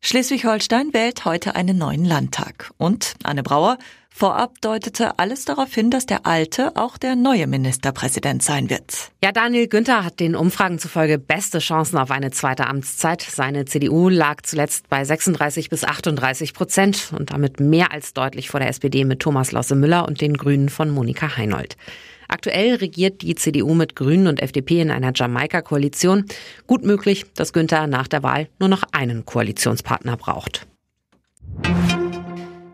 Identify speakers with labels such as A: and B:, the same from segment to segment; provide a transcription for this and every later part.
A: Schleswig-Holstein wählt heute einen neuen Landtag. Und Anne Brauer, vorab deutete alles darauf hin, dass der alte auch der neue Ministerpräsident sein wird.
B: Ja, Daniel Günther hat den Umfragen zufolge beste Chancen auf eine zweite Amtszeit. Seine CDU lag zuletzt bei 36 bis 38 Prozent und damit mehr als deutlich vor der SPD mit Thomas Losse Müller und den Grünen von Monika Heinold. Aktuell regiert die CDU mit Grünen und FDP in einer Jamaika-Koalition. Gut möglich, dass Günther nach der Wahl nur noch einen Koalitionspartner braucht.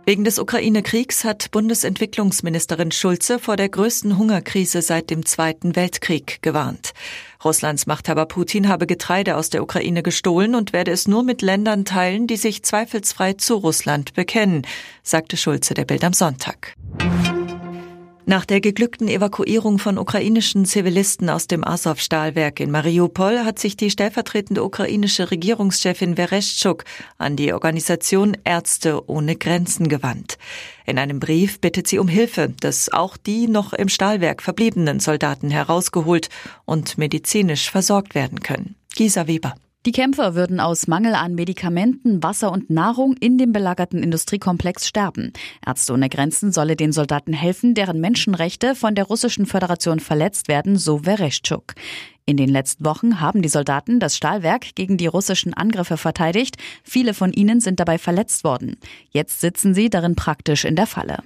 A: Wegen des Ukraine-Kriegs hat Bundesentwicklungsministerin Schulze vor der größten Hungerkrise seit dem Zweiten Weltkrieg gewarnt. Russlands Machthaber Putin habe Getreide aus der Ukraine gestohlen und werde es nur mit Ländern teilen, die sich zweifelsfrei zu Russland bekennen, sagte Schulze der Bild am Sonntag. Nach der geglückten Evakuierung von ukrainischen Zivilisten aus dem Azov-Stahlwerk in Mariupol hat sich die stellvertretende ukrainische Regierungschefin Vereshchuk an die Organisation Ärzte ohne Grenzen gewandt. In einem Brief bittet sie um Hilfe, dass auch die noch im Stahlwerk verbliebenen Soldaten herausgeholt und medizinisch versorgt werden können. Gisa Weber.
C: Die Kämpfer würden aus Mangel an Medikamenten, Wasser und Nahrung in dem belagerten Industriekomplex sterben. Ärzte ohne Grenzen solle den Soldaten helfen, deren Menschenrechte von der russischen Föderation verletzt werden, so Vereshchuk. In den letzten Wochen haben die Soldaten das Stahlwerk gegen die russischen Angriffe verteidigt. Viele von ihnen sind dabei verletzt worden. Jetzt sitzen sie darin praktisch in der Falle.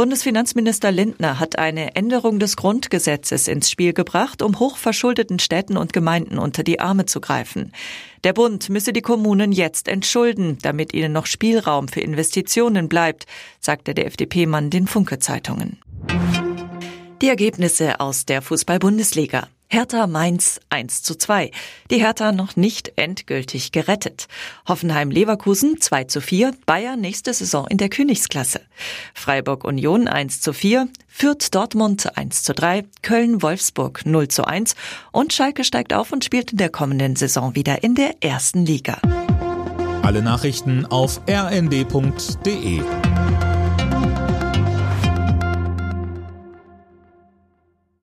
A: Bundesfinanzminister Lindner hat eine Änderung des Grundgesetzes ins Spiel gebracht, um hochverschuldeten Städten und Gemeinden unter die Arme zu greifen. Der Bund müsse die Kommunen jetzt entschulden, damit ihnen noch Spielraum für Investitionen bleibt, sagte der FDP-Mann den Funke-Zeitungen. Die Ergebnisse aus der Fußball-Bundesliga. Hertha Mainz 1 zu 2. Die Hertha noch nicht endgültig gerettet. Hoffenheim Leverkusen 2 zu 4. Bayern nächste Saison in der Königsklasse. Freiburg Union 1 zu 4. Fürth Dortmund 1 zu 3. Köln Wolfsburg 0 zu 1. Und Schalke steigt auf und spielt in der kommenden Saison wieder in der ersten Liga.
D: Alle Nachrichten auf rnd.de